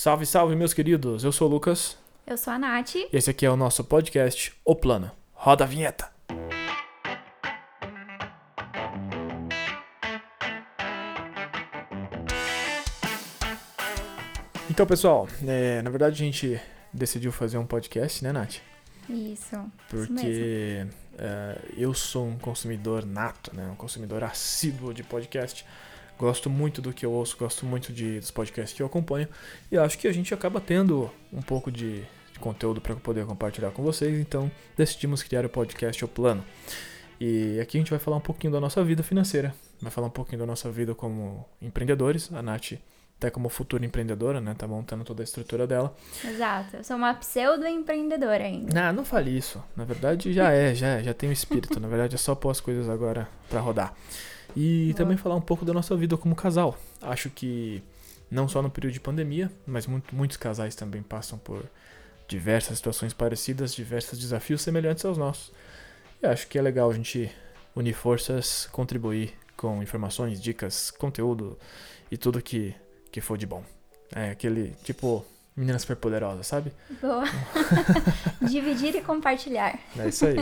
Salve, salve, meus queridos. Eu sou o Lucas. Eu sou a Nath. E esse aqui é o nosso podcast O Plano. Roda a vinheta. Então, pessoal, é, na verdade a gente decidiu fazer um podcast, né, Nath? Isso. Porque é, eu sou um consumidor nato, né? Um consumidor assíduo de podcast. Gosto muito do que eu ouço, gosto muito de, dos podcasts que eu acompanho. E acho que a gente acaba tendo um pouco de, de conteúdo para poder compartilhar com vocês. Então decidimos criar o podcast O Plano. E aqui a gente vai falar um pouquinho da nossa vida financeira. Vai falar um pouquinho da nossa vida como empreendedores. A Nath até como futura empreendedora, né? Tá montando toda a estrutura dela. Exato. Eu sou uma pseudo-empreendedora ainda. Não, não fale isso. Na verdade, já é, já é, já tem o espírito. Na verdade, é só pôr as coisas agora para rodar. E Boa. também falar um pouco da nossa vida como casal. Acho que não só no período de pandemia, mas muito, muitos casais também passam por diversas situações parecidas, diversos desafios semelhantes aos nossos. E acho que é legal a gente unir forças, contribuir com informações, dicas, conteúdo e tudo que que for de bom. É aquele tipo menina super poderosa, sabe? Boa. Dividir e compartilhar. É isso aí.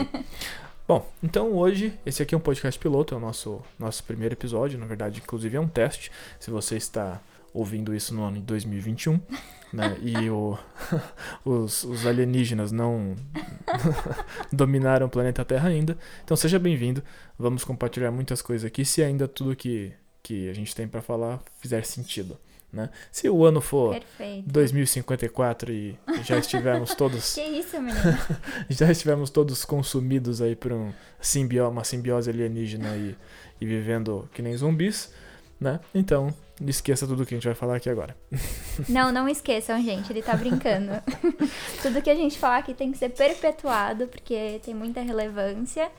Bom, então hoje, esse aqui é um podcast piloto, é o nosso, nosso primeiro episódio, na verdade, inclusive é um teste. Se você está ouvindo isso no ano de 2021, né, e o, os, os alienígenas não dominaram o planeta Terra ainda, então seja bem-vindo. Vamos compartilhar muitas coisas aqui, se ainda tudo que, que a gente tem para falar fizer sentido. Né? Se o ano for Perfeito. 2054 e já estivermos todos. que isso, menino? já estivermos todos consumidos aí por um simbio, uma simbiose alienígena e, e vivendo que nem zumbis, né? Então, não esqueça tudo que a gente vai falar aqui agora. não, não esqueçam, gente, ele tá brincando. tudo que a gente falar aqui tem que ser perpetuado, porque tem muita relevância.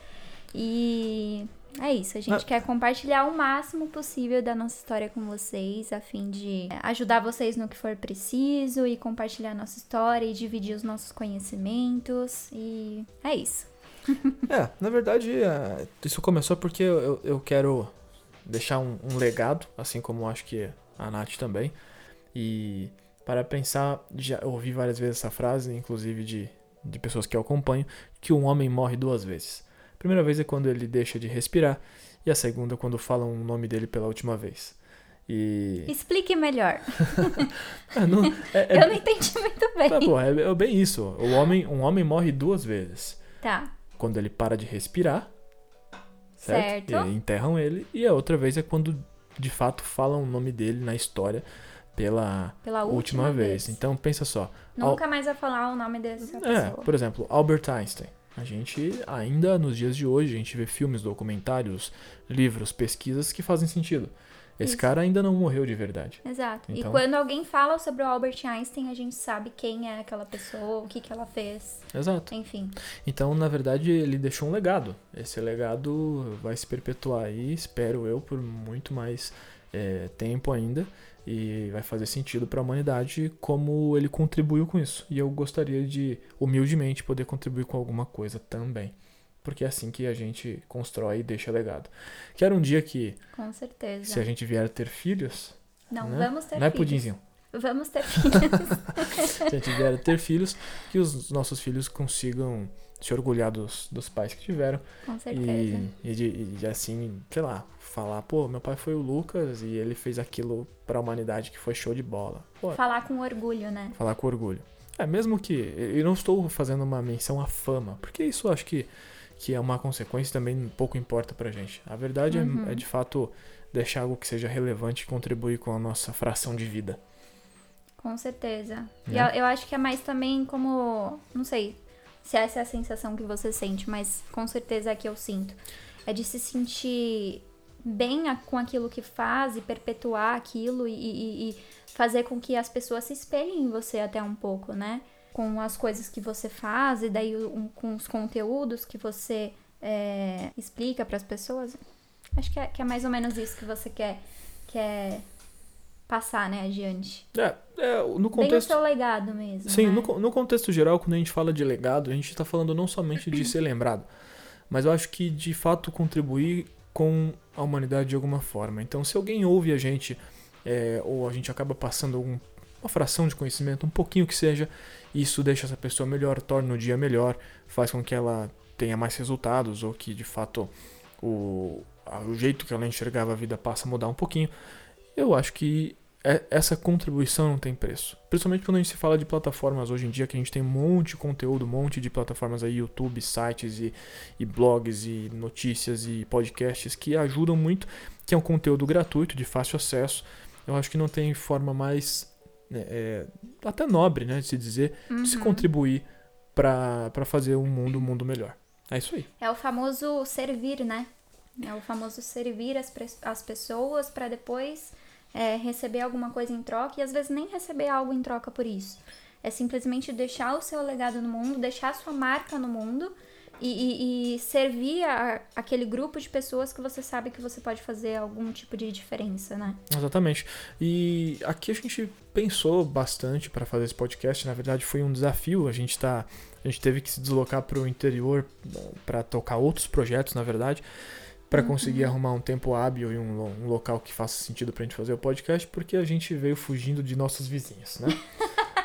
E é isso, a gente ah. quer compartilhar o máximo possível da nossa história com vocês, a fim de ajudar vocês no que for preciso e compartilhar nossa história e dividir os nossos conhecimentos. E é isso. é, na verdade, é, isso começou porque eu, eu quero deixar um, um legado, assim como acho que a Nath também. E para pensar, já ouvi várias vezes essa frase, inclusive de, de pessoas que eu acompanho, que um homem morre duas vezes. Primeira vez é quando ele deixa de respirar, e a segunda é quando falam o nome dele pela última vez. E... Explique melhor. ah, não, é, é, Eu não entendi muito bem. Tá bom, é, é, bem isso. O homem, um homem morre duas vezes. Tá. Quando ele para de respirar, certo? certo. E enterram ele. E a outra vez é quando, de fato, falam o nome dele na história pela, pela última, última vez. vez. Então, pensa só. Nunca Al... mais vai falar o nome dessa é, pessoa. É, por exemplo, Albert Einstein. A gente, ainda nos dias de hoje, a gente vê filmes, documentários, livros, pesquisas que fazem sentido. Esse Isso. cara ainda não morreu de verdade. Exato. Então... E quando alguém fala sobre o Albert Einstein, a gente sabe quem é aquela pessoa, o que, que ela fez. Exato. Enfim. Então, na verdade, ele deixou um legado. Esse legado vai se perpetuar aí, espero eu, por muito mais é, tempo ainda e vai fazer sentido para a humanidade como ele contribuiu com isso. E eu gostaria de, humildemente, poder contribuir com alguma coisa também. Porque é assim que a gente constrói e deixa legado. Quero um dia que. Com certeza. Se a gente vier ter filhos. Não, né? vamos ter Não é filhos. pudinzinho. Vamos ter filhos. se a gente vier ter filhos, que os nossos filhos consigam se orgulhar dos, dos pais que tiveram. Com certeza. E, e, de, e assim, sei lá, falar, pô, meu pai foi o Lucas e ele fez aquilo para a humanidade que foi show de bola. Pô, falar com orgulho, né? Falar com orgulho. É, mesmo que eu não estou fazendo uma menção à fama, porque isso eu acho que, que é uma consequência também pouco importa pra gente. A verdade é, uhum. é, é, de fato deixar algo que seja relevante e contribuir com a nossa fração de vida. Com certeza. E né? eu, eu acho que é mais também como, não sei se essa é a sensação que você sente, mas com certeza é que eu sinto. É de se sentir bem a, com aquilo que faz e perpetuar aquilo e, e, e, fazer com que as pessoas se espelhem em você até um pouco, né? Com as coisas que você faz e daí um, com os conteúdos que você é, explica para as pessoas. Acho que é, que é, mais ou menos isso que você quer, quer passar, né, adiante. É, é no contexto... Bem o seu legado mesmo, Sim, né? no, no contexto geral, quando a gente fala de legado, a gente está falando não somente de ser lembrado, mas eu acho que de fato contribuir com a humanidade de alguma forma. Então, se alguém ouve a gente, é, ou a gente acaba passando algum uma fração de conhecimento, um pouquinho que seja, isso deixa essa pessoa melhor, torna o dia melhor, faz com que ela tenha mais resultados ou que de fato o, o jeito que ela enxergava a vida passa a mudar um pouquinho. Eu acho que essa contribuição não tem preço. Principalmente quando a gente se fala de plataformas hoje em dia, que a gente tem um monte de conteúdo, um monte de plataformas aí, YouTube, sites e, e blogs e notícias e podcasts que ajudam muito, que é um conteúdo gratuito, de fácil acesso. Eu acho que não tem forma mais né, é, até nobre, né, de se dizer, uhum. de se uhum. contribuir para fazer um mundo, um mundo melhor. É isso aí. É o famoso servir, né? É o famoso servir as, as pessoas para depois é, receber alguma coisa em troca e às vezes nem receber algo em troca por isso. É simplesmente deixar o seu legado no mundo, deixar a sua marca no mundo e, e, e servir a, aquele grupo de pessoas que você sabe que você pode fazer algum tipo de diferença, né? Exatamente. E aqui a gente pensou bastante para fazer esse podcast. Na verdade, foi um desafio. A gente tá, a gente teve que se deslocar para o interior para tocar outros projetos, na verdade para uhum. conseguir arrumar um tempo hábil e um, um local que faça sentido para a gente fazer o podcast, porque a gente veio fugindo de nossos vizinhos, né?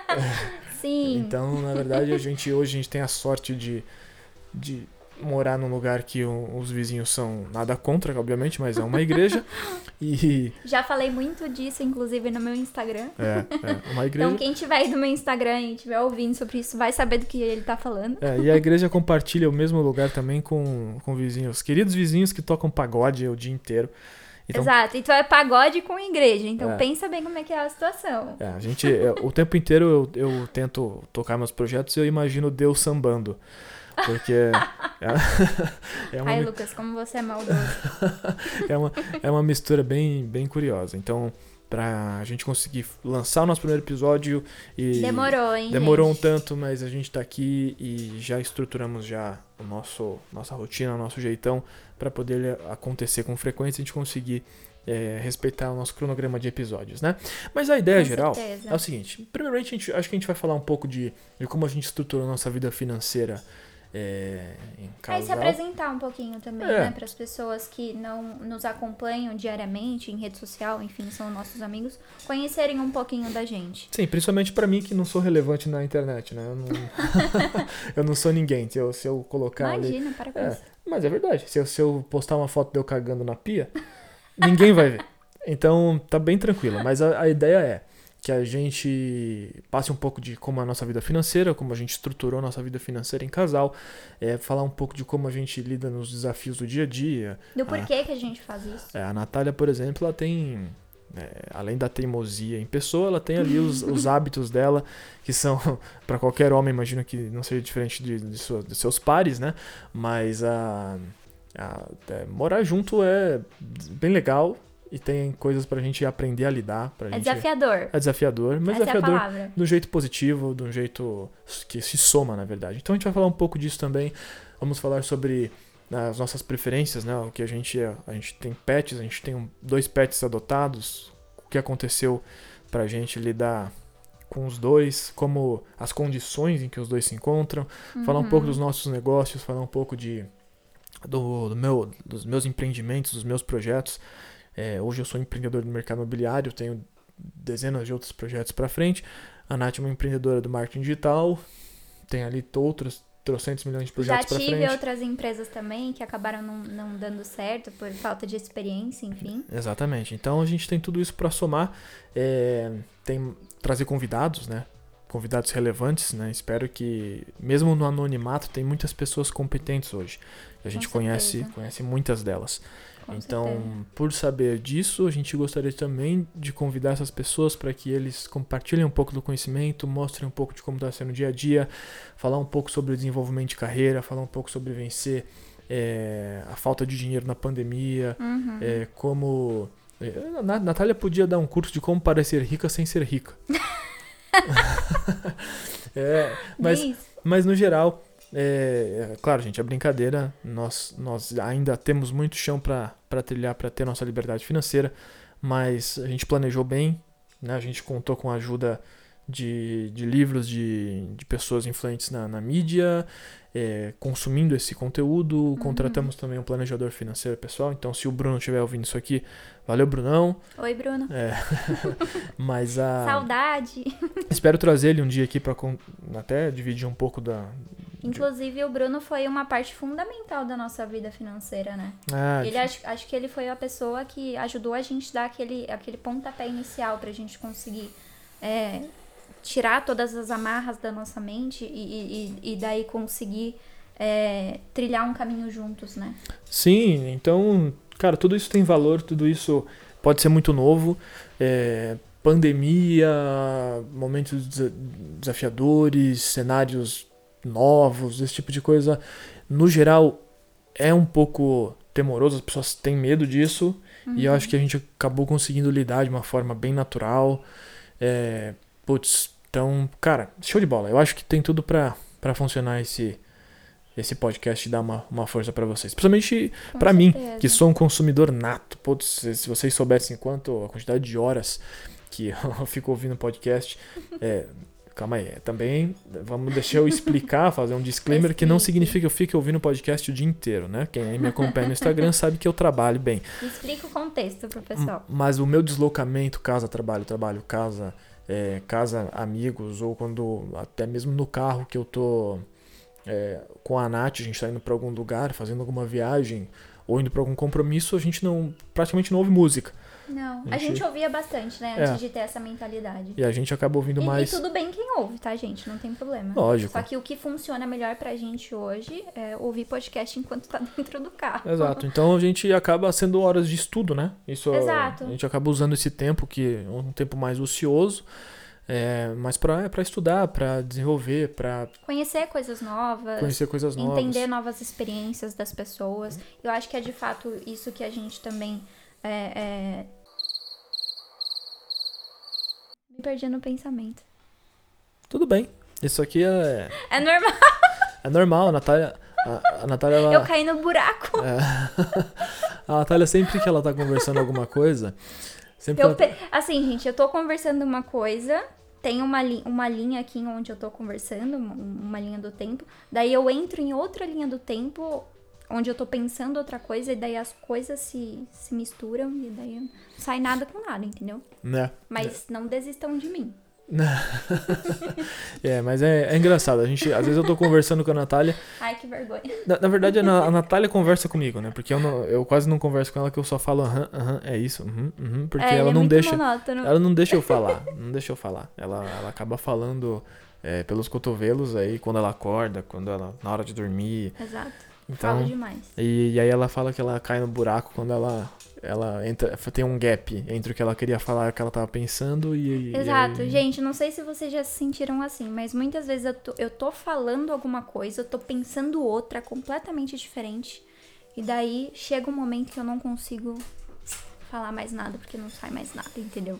Sim. Então, na verdade, a gente hoje a gente tem a sorte de, de morar num lugar que os vizinhos são nada contra, obviamente, mas é uma igreja. e Já falei muito disso, inclusive, no meu Instagram. É, é uma igreja. Então, quem tiver aí no meu Instagram e estiver ouvindo sobre isso, vai saber do que ele tá falando. É, e a igreja compartilha o mesmo lugar também com, com vizinhos, queridos vizinhos que tocam pagode o dia inteiro. Então, Exato, então é pagode com igreja, então é, pensa bem como é que é a situação. É, a gente, é, o tempo inteiro eu, eu tento tocar meus projetos e eu imagino Deus sambando. Porque. é, é uma, Ai, Lucas, como você é maldoso. é, uma, é uma mistura bem, bem curiosa. Então, pra gente conseguir lançar o nosso primeiro episódio e. Demorou, hein? Demorou gente? um tanto, mas a gente tá aqui e já estruturamos já o nosso nossa rotina, o nosso jeitão para poder acontecer com frequência e a gente conseguir é, respeitar o nosso cronograma de episódios, né? Mas a ideia Com geral certeza. é o seguinte: primeiramente, a gente, acho que a gente vai falar um pouco de, de como a gente estruturou a nossa vida financeira é, em. Aí se apresentar um pouquinho também, é. né? Para as pessoas que não nos acompanham diariamente em rede social, enfim, são nossos amigos, conhecerem um pouquinho da gente. Sim, principalmente para mim que não sou relevante na internet, né? Eu não, eu não sou ninguém. Se eu, se eu colocar Imagina, ali... para com é, isso. Mas é verdade. Se eu, se eu postar uma foto de eu cagando na pia, ninguém vai ver. Então tá bem tranquilo. Mas a, a ideia é que a gente passe um pouco de como é a nossa vida financeira, como a gente estruturou a nossa vida financeira em casal, é, falar um pouco de como a gente lida nos desafios do dia a dia. Do porquê a, que a gente faz isso. É, a Natália, por exemplo, ela tem, é, além da teimosia em pessoa, ela tem ali os, os hábitos dela, que são, para qualquer homem, imagino que não seja diferente de, de, sua, de seus pares, né? Mas a, a é, morar junto é bem legal, e tem coisas pra gente aprender a lidar. Pra é gente... desafiador. É desafiador, mas Essa desafiador é de um jeito positivo, de um jeito que se soma, na verdade. Então a gente vai falar um pouco disso também. Vamos falar sobre né, as nossas preferências, né? O que a gente é. A gente tem pets, a gente tem dois pets adotados. O que aconteceu pra gente lidar com os dois, como as condições em que os dois se encontram, uhum. falar um pouco uhum. dos nossos negócios, falar um pouco de do, do meu, dos meus empreendimentos, dos meus projetos. É, hoje eu sou empreendedor do mercado imobiliário, tenho dezenas de outros projetos para frente. A Nath é uma empreendedora do marketing digital, tem ali outros trocentos milhões de projetos para frente. Já tive outras empresas também que acabaram não, não dando certo por falta de experiência, enfim. Exatamente. Então a gente tem tudo isso para somar, é, tem trazer convidados, né? Convidados relevantes, né? Espero que, mesmo no anonimato, tem muitas pessoas competentes hoje. A gente conhece, conhece muitas delas. Com então, certeza. por saber disso, a gente gostaria também de convidar essas pessoas para que eles compartilhem um pouco do conhecimento, mostrem um pouco de como está sendo o dia a dia, falar um pouco sobre o desenvolvimento de carreira, falar um pouco sobre vencer é, a falta de dinheiro na pandemia, uhum. é, como. É, Natália podia dar um curso de como parecer rica sem ser rica. é, mas, mas no geral, é, é, claro, gente, é brincadeira. Nós, nós ainda temos muito chão para trilhar para ter nossa liberdade financeira, mas a gente planejou bem, né? A gente contou com a ajuda de, de livros de, de pessoas influentes na, na mídia, é, consumindo esse conteúdo. Uhum. Contratamos também um planejador financeiro pessoal. Então, se o Bruno estiver ouvindo isso aqui, valeu, Brunão. Oi, Bruno. É. Mas a. Saudade. Espero trazer ele um dia aqui para até dividir um pouco da. Inclusive, o Bruno foi uma parte fundamental da nossa vida financeira, né? Ah, ele acho, acho que ele foi a pessoa que ajudou a gente dar aquele, aquele pontapé inicial pra gente conseguir é, tirar todas as amarras da nossa mente e, e, e daí conseguir é, trilhar um caminho juntos, né? Sim, então, cara, tudo isso tem valor, tudo isso pode ser muito novo. É, pandemia, momentos desafiadores, cenários novos, esse tipo de coisa, no geral, é um pouco temoroso, as pessoas têm medo disso, uhum. e eu acho que a gente acabou conseguindo lidar de uma forma bem natural. É, putz, então, cara, show de bola. Eu acho que tem tudo pra, pra funcionar esse, esse podcast e dar uma, uma força para vocês. Principalmente para mim, que sou um consumidor nato. Putz, se vocês soubessem quanto a quantidade de horas que eu fico ouvindo podcast. É, calma aí, também vamos deixar eu explicar, fazer um disclaimer que não significa que eu fique ouvindo podcast o dia inteiro, né? Quem me acompanha no Instagram sabe que eu trabalho bem. Explica o contexto pro pessoal. Mas o meu deslocamento, casa, trabalho, trabalho, casa é, casa, amigos, ou quando até mesmo no carro que eu tô é, com a Nath, a gente tá indo para algum lugar, fazendo alguma viagem, ou indo para algum compromisso, a gente não praticamente não ouve música. Não, a gente, a gente ouvia bastante, né? Antes é. de ter essa mentalidade. E a gente acaba ouvindo e, mais. E tudo bem quem ouve, tá, gente? Não tem problema. Lógico. Só que o que funciona melhor pra gente hoje é ouvir podcast enquanto tá dentro do carro. Exato. Então a gente acaba sendo horas de estudo, né? Isso Exato. A gente acaba usando esse tempo, que é um tempo mais ocioso. É, mas para é estudar, para desenvolver, para conhecer coisas novas, conhecer coisas novas, entender novas experiências das pessoas. Eu acho que é de fato isso que a gente também é, é me perdi no pensamento. Tudo bem. Isso aqui é. É normal. É normal, a Natália. A, a Natália ela... Eu caí no buraco. É... a Natália, sempre que ela tá conversando alguma coisa. Sempre eu ela... Assim, gente, eu tô conversando uma coisa. Tem uma, li... uma linha aqui onde eu tô conversando, uma linha do tempo. Daí eu entro em outra linha do tempo onde eu tô pensando outra coisa e daí as coisas se, se misturam e daí não sai nada com nada, entendeu? Né? Mas não desistam de mim. é, mas é, é, engraçado. A gente, às vezes eu tô conversando com a Natália. Ai, que vergonha. Na, na verdade, a, a, Natália conversa comigo, né? Porque eu, não, eu quase não converso com ela, que eu só falo aham, aham, é isso, uhum, uhum, porque é, ela é não deixa. Monótono. Ela não deixa eu falar. Não deixa eu falar. Ela, ela acaba falando é, pelos cotovelos aí quando ela acorda, quando ela. na hora de dormir. Exato. Então, Falo demais. E, e, aí ela fala que ela cai no buraco quando ela, ela entra, tem um gap entre o que ela queria falar e o que ela tava pensando e. Exato. E aí... Gente, não sei se vocês já se sentiram assim, mas muitas vezes eu tô, eu tô falando alguma coisa, eu tô pensando outra completamente diferente. E daí chega um momento que eu não consigo falar mais nada, porque não sai mais nada, entendeu?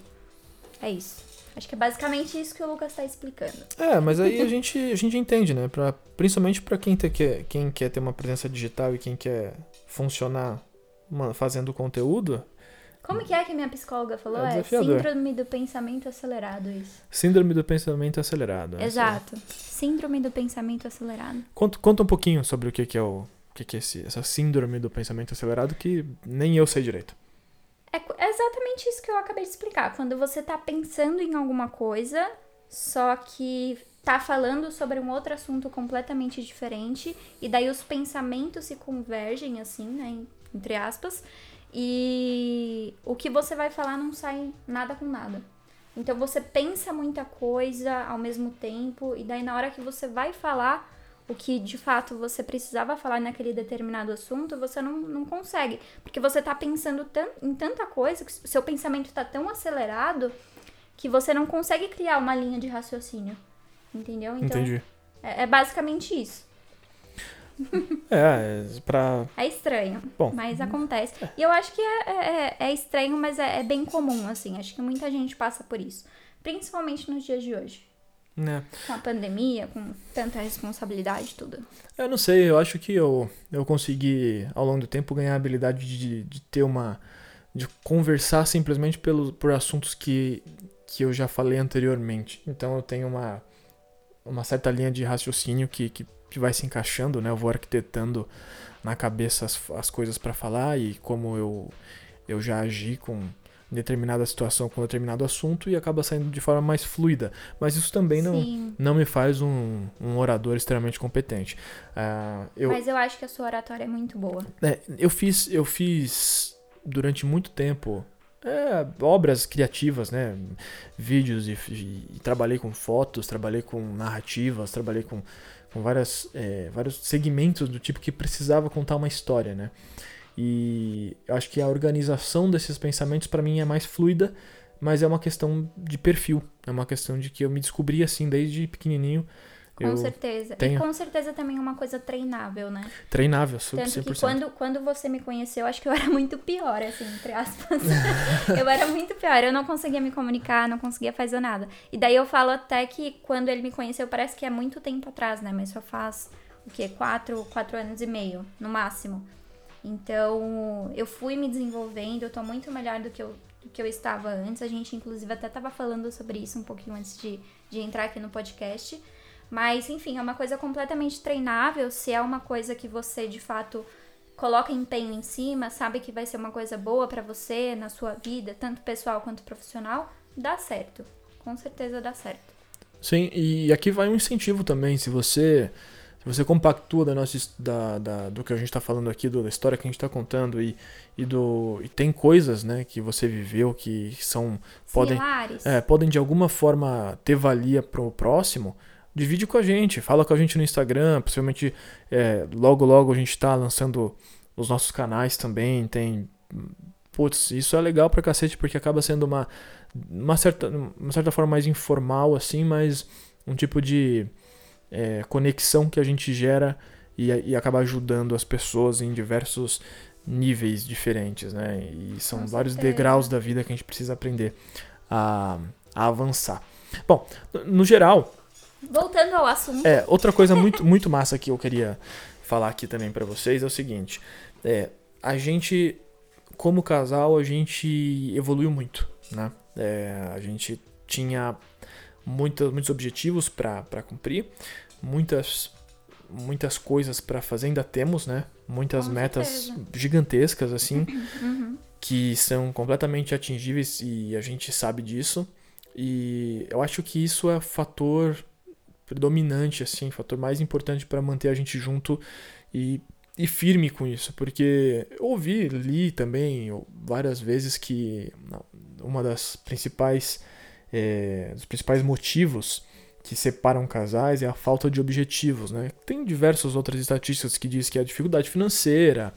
É isso. Acho que é basicamente isso que o Lucas está explicando. É, mas aí a gente, a gente entende, né? Pra, principalmente para quem, quer, quem quer ter uma presença digital e quem quer funcionar uma, fazendo conteúdo. Como que é que minha psicóloga falou? É, é síndrome do pensamento acelerado, isso. Síndrome do pensamento acelerado. Exato. Síndrome do pensamento acelerado. Conta, conta um pouquinho sobre o que, que é o. O que, que é esse, essa síndrome do pensamento acelerado que nem eu sei direito. É exatamente isso que eu acabei de explicar. Quando você tá pensando em alguma coisa, só que tá falando sobre um outro assunto completamente diferente, e daí os pensamentos se convergem, assim, né? Entre aspas, e o que você vai falar não sai nada com nada. Então você pensa muita coisa ao mesmo tempo, e daí na hora que você vai falar, o que de fato você precisava falar naquele determinado assunto, você não, não consegue. Porque você tá pensando em tanta coisa, que seu pensamento tá tão acelerado que você não consegue criar uma linha de raciocínio. Entendeu? Então, Entendi. É, é basicamente isso. É, é, pra. É estranho. Bom. Mas acontece. É. E eu acho que é, é, é estranho, mas é, é bem comum, assim. Acho que muita gente passa por isso. Principalmente nos dias de hoje. Né? Com a pandemia, com tanta responsabilidade tudo. Eu não sei, eu acho que eu, eu consegui, ao longo do tempo, ganhar a habilidade de, de ter uma. de conversar simplesmente pelo, por assuntos que, que eu já falei anteriormente. Então eu tenho uma, uma certa linha de raciocínio que, que, que vai se encaixando, né? Eu vou arquitetando na cabeça as, as coisas para falar e como eu, eu já agi com determinada situação com determinado assunto e acaba saindo de forma mais fluida. Mas isso também não, não me faz um, um orador extremamente competente. Uh, eu, Mas eu acho que a sua oratória é muito boa. É, eu fiz, eu fiz durante muito tempo é, obras criativas, né? Vídeos e, e, e, trabalhei com fotos, trabalhei com narrativas, trabalhei com, com várias, é, vários segmentos do tipo que precisava contar uma história, né? E eu acho que a organização desses pensamentos para mim é mais fluida, mas é uma questão de perfil. É uma questão de que eu me descobri assim desde pequenininho. Com eu certeza. Tenho... E com certeza também é uma coisa treinável, né? Treinável, 100%. Tanto que quando, quando você me conheceu, acho que eu era muito pior, assim, entre aspas. eu era muito pior. Eu não conseguia me comunicar, não conseguia fazer nada. E daí eu falo até que quando ele me conheceu, parece que é muito tempo atrás, né? Mas só faz, o quê? Quatro, quatro anos e meio, no máximo. Então, eu fui me desenvolvendo, eu tô muito melhor do que eu, do que eu estava antes. A gente, inclusive, até tava falando sobre isso um pouquinho antes de, de entrar aqui no podcast. Mas, enfim, é uma coisa completamente treinável. Se é uma coisa que você, de fato, coloca empenho em cima, sabe que vai ser uma coisa boa para você na sua vida, tanto pessoal quanto profissional, dá certo. Com certeza dá certo. Sim, e aqui vai um incentivo também. Se você se você compactua da nossa, da, da, do que a gente está falando aqui, do, da história que a gente está contando e, e, do, e tem coisas né, que você viveu que são podem, é, podem de alguma forma ter valia para o próximo, divide com a gente, fala com a gente no Instagram, possivelmente é, logo logo a gente está lançando os nossos canais também, tem putz, isso é legal pra cacete porque acaba sendo uma uma certa, uma certa forma mais informal assim, mas um tipo de é, conexão que a gente gera e, e acaba ajudando as pessoas em diversos níveis diferentes, né? E são Com vários certeza. degraus da vida que a gente precisa aprender a, a avançar. Bom, no geral. Voltando ao assunto. É, outra coisa muito, muito massa que eu queria falar aqui também para vocês é o seguinte: é, a gente, como casal, a gente evoluiu muito, né? É, a gente tinha muitos, muitos objetivos para cumprir muitas muitas coisas para fazer ainda temos, né? Muitas Com metas certeza. gigantescas assim, uhum. que são completamente atingíveis e a gente sabe disso. E eu acho que isso é fator predominante assim, fator mais importante para manter a gente junto e e firme com isso, porque eu ouvi, li também várias vezes que uma das principais é, dos principais motivos que separam casais é a falta de objetivos. Né? Tem diversas outras estatísticas que diz que é a dificuldade financeira,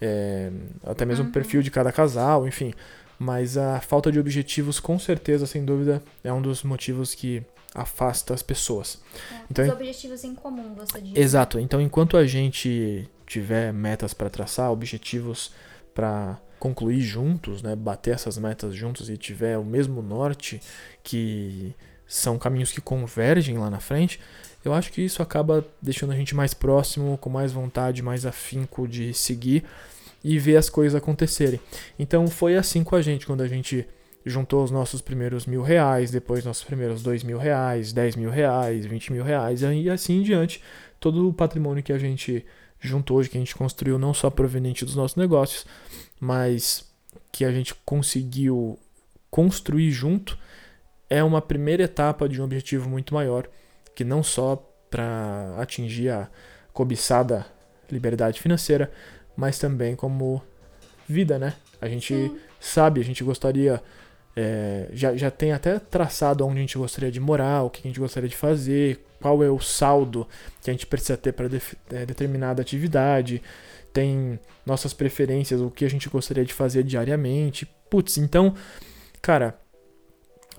é, até mesmo uhum. o perfil de cada casal, enfim. Mas a falta de objetivos, com certeza, sem dúvida, é um dos motivos que afasta as pessoas. É, então, os objetivos em comum, você diz. Exato. Então, enquanto a gente tiver metas para traçar, objetivos para concluir juntos, né, bater essas metas juntos e tiver o mesmo norte que são caminhos que convergem lá na frente, eu acho que isso acaba deixando a gente mais próximo, com mais vontade, mais afinco de seguir e ver as coisas acontecerem. Então foi assim com a gente, quando a gente juntou os nossos primeiros mil reais, depois nossos primeiros dois mil reais, dez mil reais, vinte mil reais, e assim em diante, todo o patrimônio que a gente juntou hoje, que a gente construiu não só proveniente dos nossos negócios, mas que a gente conseguiu construir junto, é uma primeira etapa de um objetivo muito maior, que não só para atingir a cobiçada liberdade financeira, mas também como vida, né? A gente Sim. sabe, a gente gostaria, é, já, já tem até traçado onde a gente gostaria de morar, o que a gente gostaria de fazer, qual é o saldo que a gente precisa ter para de, é, determinada atividade, tem nossas preferências, o que a gente gostaria de fazer diariamente. Putz, então, cara,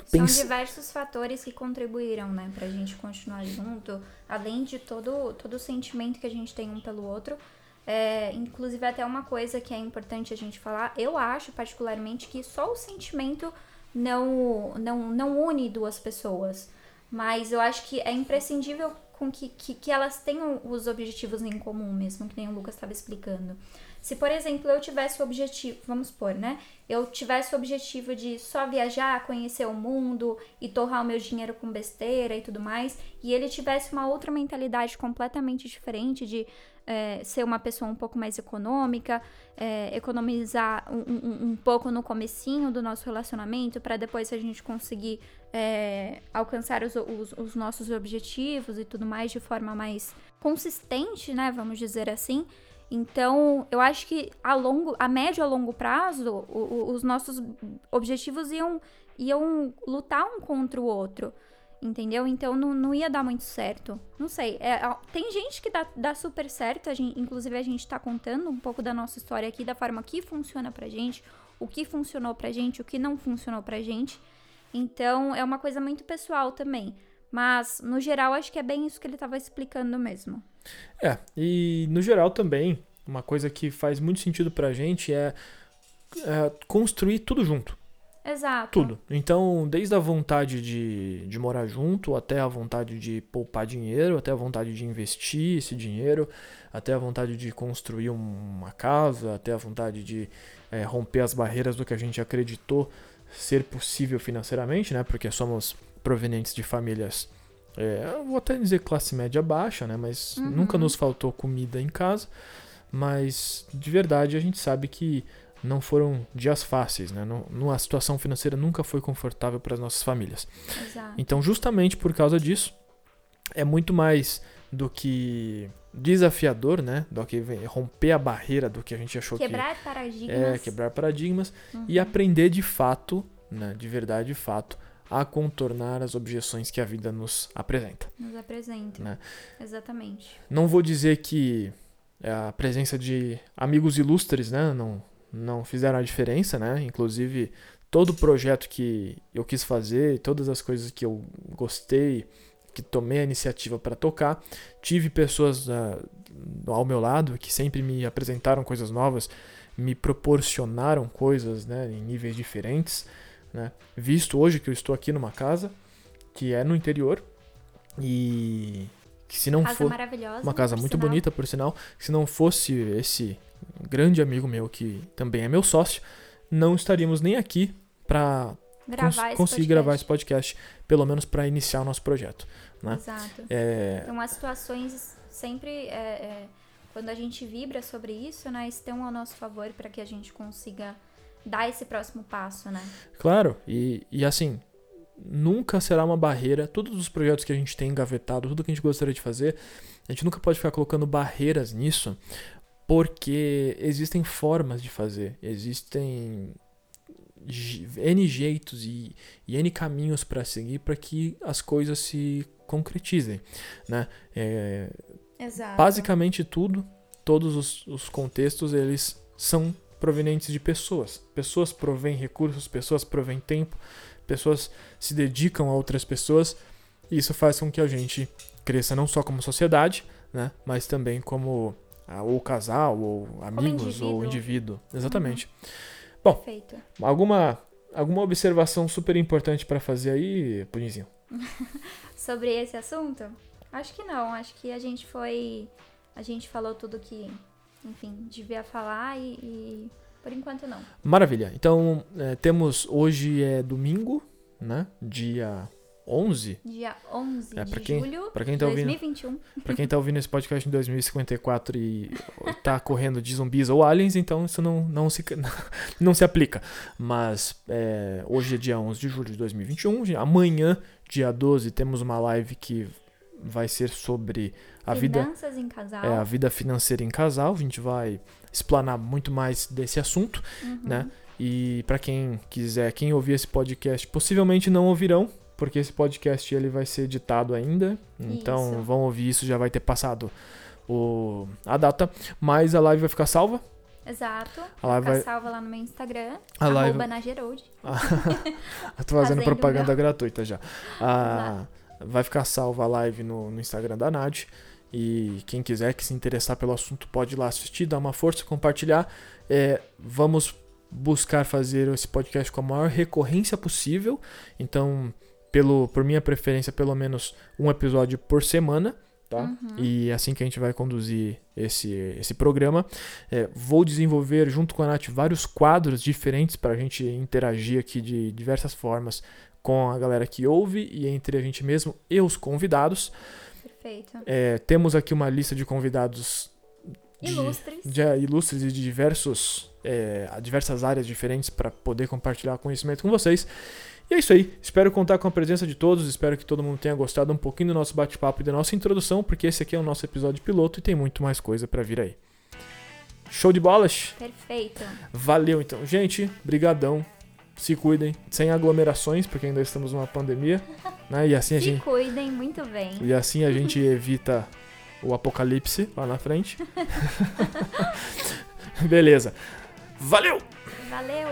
são diversos fatores que contribuíram, né, pra gente continuar junto, além de todo, todo o sentimento que a gente tem um pelo outro. É, inclusive, até uma coisa que é importante a gente falar, eu acho particularmente que só o sentimento não, não, não une duas pessoas. Mas eu acho que é imprescindível com que, que, que elas tenham os objetivos em comum mesmo, que nem o Lucas estava explicando. Se, por exemplo, eu tivesse o objetivo, vamos supor, né? Eu tivesse o objetivo de só viajar, conhecer o mundo e torrar o meu dinheiro com besteira e tudo mais, e ele tivesse uma outra mentalidade completamente diferente de é, ser uma pessoa um pouco mais econômica, é, economizar um, um, um, pouco no comecinho do nosso relacionamento para depois a gente conseguir é, alcançar os, os, os, nossos objetivos e tudo mais de forma mais consistente, né? Vamos dizer assim. Então, eu acho que a longo, a médio a longo prazo, o, o, os nossos objetivos iam, iam lutar um contra o outro entendeu? Então não, não ia dar muito certo. Não sei. É, tem gente que dá, dá super certo, a gente, inclusive a gente tá contando um pouco da nossa história aqui, da forma que funciona pra gente, o que funcionou pra gente, o que não funcionou pra gente. Então é uma coisa muito pessoal também. Mas, no geral, acho que é bem isso que ele estava explicando mesmo. É, e no geral também, uma coisa que faz muito sentido pra gente é, é construir tudo junto. Exato. Tudo. Então, desde a vontade de, de morar junto, até a vontade de poupar dinheiro, até a vontade de investir esse dinheiro, até a vontade de construir uma casa, até a vontade de é, romper as barreiras do que a gente acreditou ser possível financeiramente, né? Porque somos provenientes de famílias, é, vou até dizer classe média baixa, né? Mas uhum. nunca nos faltou comida em casa. Mas de verdade a gente sabe que não foram dias fáceis, né? Não, a situação financeira nunca foi confortável para as nossas famílias. Exato. Então, justamente por causa disso, é muito mais do que desafiador, né? Do que romper a barreira do que a gente achou quebrar que paradigmas. é quebrar paradigmas uhum. e aprender de fato, né? De verdade, de fato, a contornar as objeções que a vida nos apresenta. Nos apresenta. Né? Exatamente. Não vou dizer que a presença de amigos ilustres, né? Não não fizeram a diferença, né? Inclusive, todo o projeto que eu quis fazer, todas as coisas que eu gostei, que tomei a iniciativa para tocar, tive pessoas uh, ao meu lado que sempre me apresentaram coisas novas, me proporcionaram coisas, né, em níveis diferentes, né? Visto hoje que eu estou aqui numa casa que é no interior e que se não for uma casa muito sinal. bonita por sinal, se não fosse esse grande amigo meu que também é meu sócio, não estaríamos nem aqui para cons conseguir podcast. gravar esse podcast, pelo menos para iniciar o nosso projeto. Né? Exato. É... Então, as situações sempre, é, é, quando a gente vibra sobre isso, né, estão ao nosso favor para que a gente consiga dar esse próximo passo, né? Claro, e, e assim, nunca será uma barreira. Todos os projetos que a gente tem engavetado, tudo que a gente gostaria de fazer, a gente nunca pode ficar colocando barreiras nisso, porque existem formas de fazer, existem N jeitos e, e N caminhos para seguir para que as coisas se concretizem. Né? É, Exato. Basicamente tudo, todos os, os contextos, eles são provenientes de pessoas. Pessoas provêm recursos, pessoas provêm tempo, pessoas se dedicam a outras pessoas. E isso faz com que a gente cresça não só como sociedade, né, mas também como ah, ou casal, ou amigos, indivíduo. ou indivíduo. Exatamente. Uhum. Bom, Perfeito. alguma alguma observação super importante para fazer aí, Punizinho? Sobre esse assunto? Acho que não. Acho que a gente foi. A gente falou tudo que, enfim, devia falar e, e por enquanto não. Maravilha. Então, é, temos hoje é domingo, né? Dia 11? Dia 11 é, de quem, julho pra quem tá de 2021. Ouvindo, pra quem tá ouvindo esse podcast em 2054 e tá correndo de zumbis ou aliens, então isso não, não, se, não se aplica. Mas é, hoje é dia 11 de julho de 2021. Amanhã, dia 12, temos uma live que vai ser sobre a Finanças vida em casal. É, a vida financeira em casal. A gente vai explanar muito mais desse assunto, uhum. né? E para quem quiser, quem ouvir esse podcast, possivelmente não ouvirão, porque esse podcast ele vai ser editado ainda. Então isso. vão ouvir isso, já vai ter passado o, a data. Mas a live vai ficar salva. Exato. A live vai salva lá no meu Instagram. A live... na Gerolde. tô fazendo, fazendo propaganda gratuita já. Ah, vai ficar salva a live no, no Instagram da Nath. E quem quiser que se interessar pelo assunto pode ir lá assistir, dar uma força, compartilhar. É, vamos buscar fazer esse podcast com a maior recorrência possível. Então, pelo, por minha preferência, pelo menos um episódio por semana. tá? Uhum. E é assim que a gente vai conduzir esse, esse programa. É, vou desenvolver junto com a Nath vários quadros diferentes para a gente interagir aqui de diversas formas com a galera que ouve e entre a gente mesmo e os convidados. Perfeito. É, temos aqui uma lista de convidados de, ilustres. De, de, ilustres e de diversos, é, diversas áreas diferentes para poder compartilhar conhecimento com vocês. E é isso aí. Espero contar com a presença de todos. Espero que todo mundo tenha gostado um pouquinho do nosso bate-papo e da nossa introdução, porque esse aqui é o nosso episódio piloto e tem muito mais coisa para vir aí. Show de bolas? Perfeito. Valeu então, gente. Brigadão. Se cuidem, sem aglomerações, porque ainda estamos numa pandemia, né? E assim a Se gente cuidem muito bem. E assim a gente evita o apocalipse lá na frente. Beleza. Valeu. Valeu.